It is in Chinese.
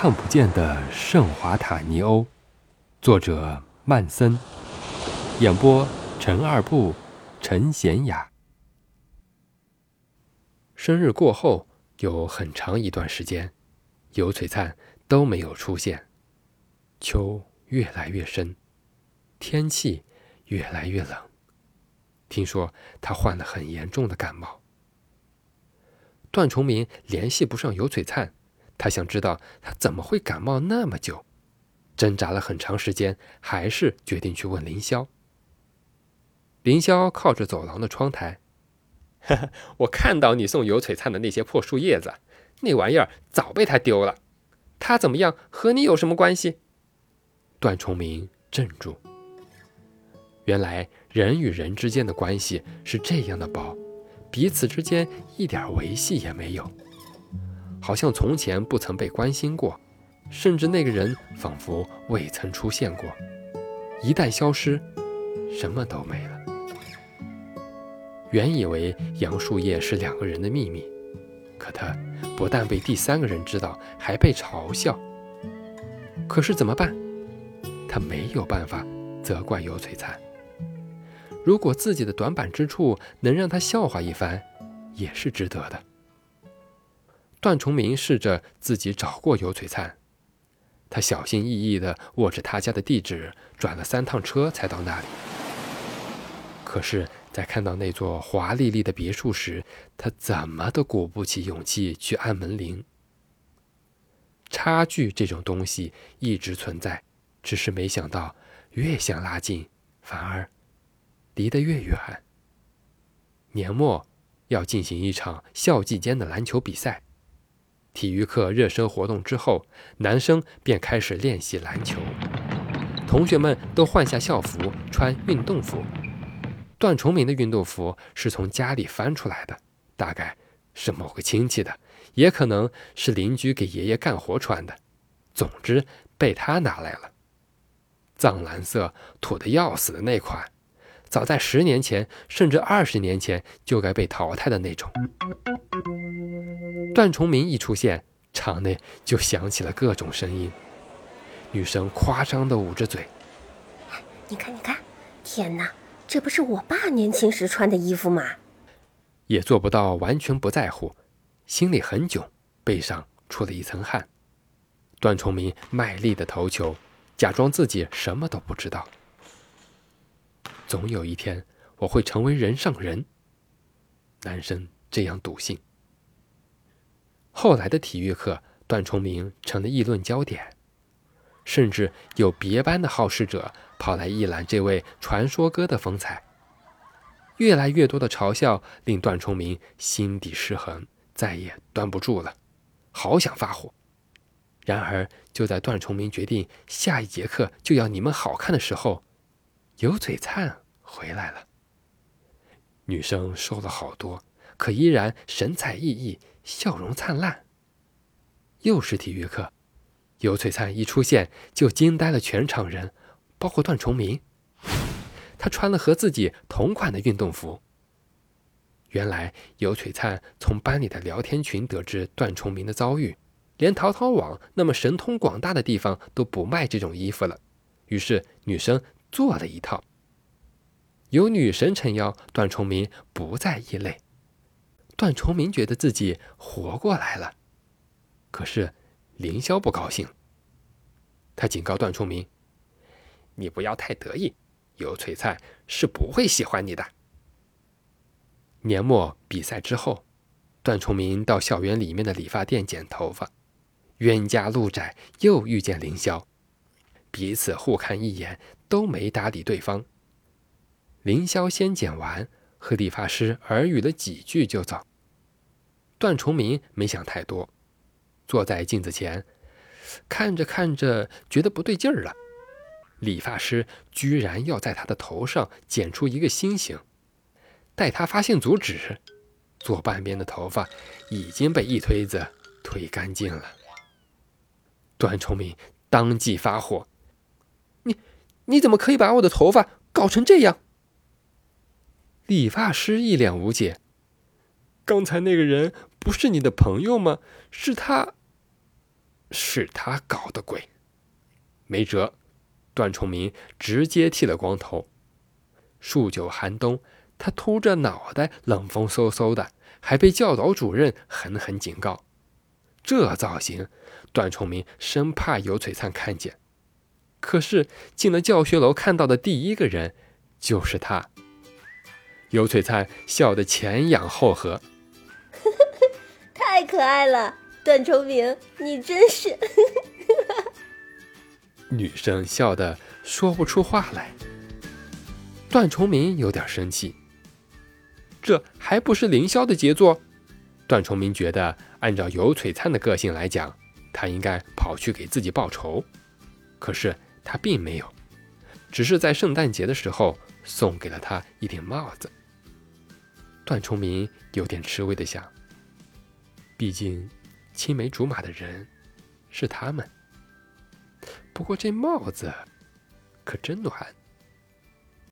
看不见的圣华塔尼欧，作者曼森，演播陈二步、陈贤雅。生日过后有很长一段时间，尤璀璨都没有出现。秋越来越深，天气越来越冷。听说他患了很严重的感冒。段崇明联系不上尤璀璨。他想知道他怎么会感冒那么久，挣扎了很长时间，还是决定去问凌霄。凌霄靠着走廊的窗台，哈哈，我看到你送尤璀璨的那些破树叶子，那玩意儿早被他丢了。他怎么样和你有什么关系？段崇明镇住。原来人与人之间的关系是这样的薄，彼此之间一点维系也没有。好像从前不曾被关心过，甚至那个人仿佛未曾出现过。一旦消失，什么都没了。原以为杨树叶是两个人的秘密，可他不但被第三个人知道，还被嘲笑。可是怎么办？他没有办法责怪尤璀璨。如果自己的短板之处能让他笑话一番，也是值得的。段崇明试着自己找过尤璀璨，他小心翼翼地握着他家的地址，转了三趟车才到那里。可是，在看到那座华丽丽的别墅时，他怎么都鼓不起勇气去按门铃。差距这种东西一直存在，只是没想到越想拉近，反而离得越远。年末要进行一场校际间的篮球比赛。体育课热身活动之后，男生便开始练习篮球。同学们都换下校服，穿运动服。段崇明的运动服是从家里翻出来的，大概是某个亲戚的，也可能是邻居给爷爷干活穿的。总之，被他拿来了。藏蓝色、土的要死的那款，早在十年前，甚至二十年前就该被淘汰的那种。段崇明一出现，场内就响起了各种声音。女生夸张的捂着嘴：“你看，你看，天哪，这不是我爸年轻时穿的衣服吗？”也做不到完全不在乎，心里很囧，背上出了一层汗。段崇明卖力的投球，假装自己什么都不知道。总有一天，我会成为人上人。男生这样笃信。后来的体育课，段崇明成了议论焦点，甚至有别班的好事者跑来一览这位传说哥的风采。越来越多的嘲笑令段崇明心底失衡，再也端不住了，好想发火。然而，就在段崇明决定下一节课就要你们好看的时候，尤璀璨回来了。女生瘦了好多，可依然神采奕奕。笑容灿烂。又是体育课，尤璀璨一出现就惊呆了全场人，包括段崇明。他穿了和自己同款的运动服。原来尤璀璨从班里的聊天群得知段崇明的遭遇，连淘淘网那么神通广大的地方都不卖这种衣服了，于是女生做了一套。有女神撑腰，段崇明不再异类。段崇明觉得自己活过来了，可是凌霄不高兴。他警告段崇明：“你不要太得意，尤璀璨是不会喜欢你的。”年末比赛之后，段崇明到校园里面的理发店剪头发，冤家路窄，又遇见凌霄，彼此互看一眼，都没搭理对方。凌霄先剪完。和理发师耳语了几句就走。段崇明没想太多，坐在镜子前，看着看着觉得不对劲儿了。理发师居然要在他的头上剪出一个心形，待他发现阻止，左半边的头发已经被一推子推干净了。段崇明当即发火：“你你怎么可以把我的头发搞成这样？”理发师一脸无解。刚才那个人不是你的朋友吗？是他。是他搞的鬼。没辙，段崇明直接剃了光头。数九寒冬，他秃着脑袋，冷风嗖嗖的，还被教导主任狠狠警告。这造型，段崇明生怕尤璀璨看见。可是进了教学楼，看到的第一个人就是他。尤璀璨笑得前仰后合，太可爱了，段崇明，你真是。女生笑得说不出话来。段崇明有点生气，这还不是凌霄的杰作？段崇明觉得，按照尤璀璨的个性来讲，他应该跑去给自己报仇。可是他并没有，只是在圣诞节的时候送给了他一顶帽子。段崇明有点吃味的想，毕竟青梅竹马的人是他们。不过这帽子可真暖。